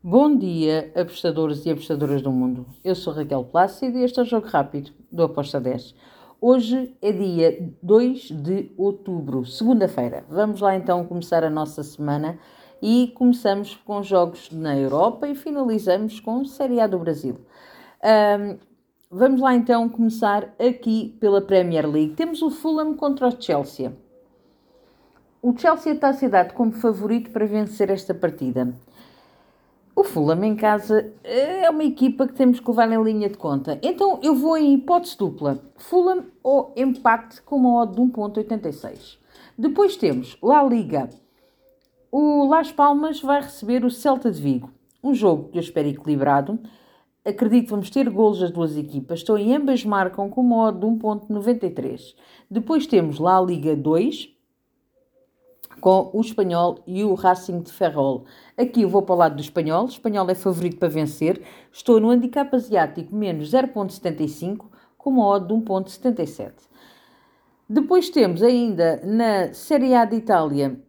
Bom dia, apostadores e apostadoras do mundo. Eu sou Raquel Plácido e este é o Jogo Rápido do Aposta 10. Hoje é dia 2 de outubro, segunda-feira. Vamos lá então começar a nossa semana e começamos com jogos na Europa e finalizamos com Série A do Brasil. Um, vamos lá então começar aqui pela Premier League. Temos o Fulham contra o Chelsea. O Chelsea está a ser dado como favorito para vencer esta partida. O Fulham em casa é uma equipa que temos que levar em linha de conta. Então eu vou em hipótese dupla. Fulham ou empate com uma odd de 1.86. Depois temos La Liga. O Las Palmas vai receber o Celta de Vigo. Um jogo que eu espero equilibrado. Acredito que vamos ter golos das duas equipas. Estou em ambas marcam com uma odd de 1.93. Depois temos La Liga 2 com o Espanhol e o Racing de Ferrol. Aqui eu vou para o lado do Espanhol. O Espanhol é favorito para vencer. Estou no handicap asiático menos 0.75 com uma odd de 1.77. Depois temos ainda na Série A de Itália,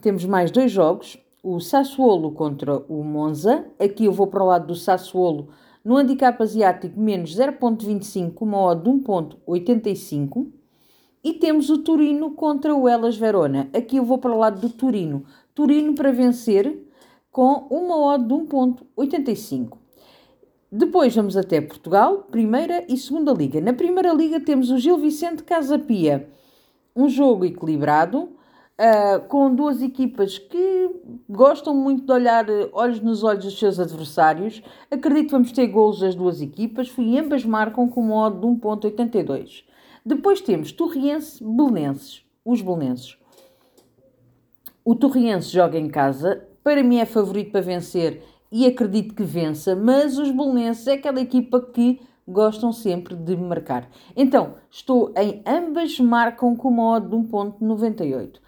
temos mais dois jogos. O Sassuolo contra o Monza. Aqui eu vou para o lado do Sassuolo no handicap asiático menos 0.25 com uma odd de 1.85. E temos o Turino contra o Elas Verona. Aqui eu vou para o lado do Turino. Turino para vencer com uma odd de 1.85. Depois vamos até Portugal, primeira e segunda liga. Na primeira liga temos o Gil Vicente Casapia. Um jogo equilibrado, uh, com duas equipas que gostam muito de olhar uh, olhos nos olhos dos seus adversários. Acredito que vamos ter golos das duas equipas. E ambas marcam com uma odd de 1.82. Depois temos Torriense, Belenenses, os Belenenses. O Torriense joga em casa, para mim é favorito para vencer e acredito que vença, mas os Belenenses é aquela equipa que gostam sempre de marcar. Então, estou em ambas marcam com uma odd de 1.98.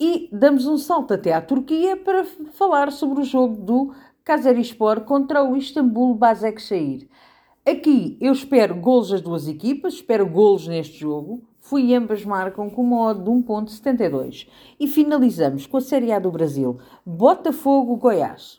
E damos um salto até à Turquia para falar sobre o jogo do Kayserispor contra o Istambul Basaksehir. Aqui eu espero golos das duas equipas, espero golos neste jogo. Fui ambas marcam com uma odd de 1.72. E finalizamos com a Série A do Brasil. Botafogo-Goiás.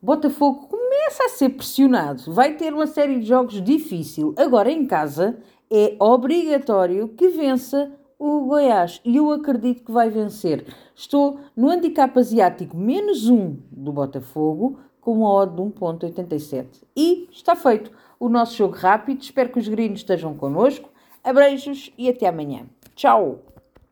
Botafogo começa a ser pressionado. Vai ter uma série de jogos difícil. Agora em casa é obrigatório que vença o Goiás. E eu acredito que vai vencer. Estou no handicap asiático menos 1 do Botafogo com uma odd de 1.87. E está feito o nosso jogo rápido. Espero que os gringos estejam connosco. Abreijos e até amanhã. Tchau!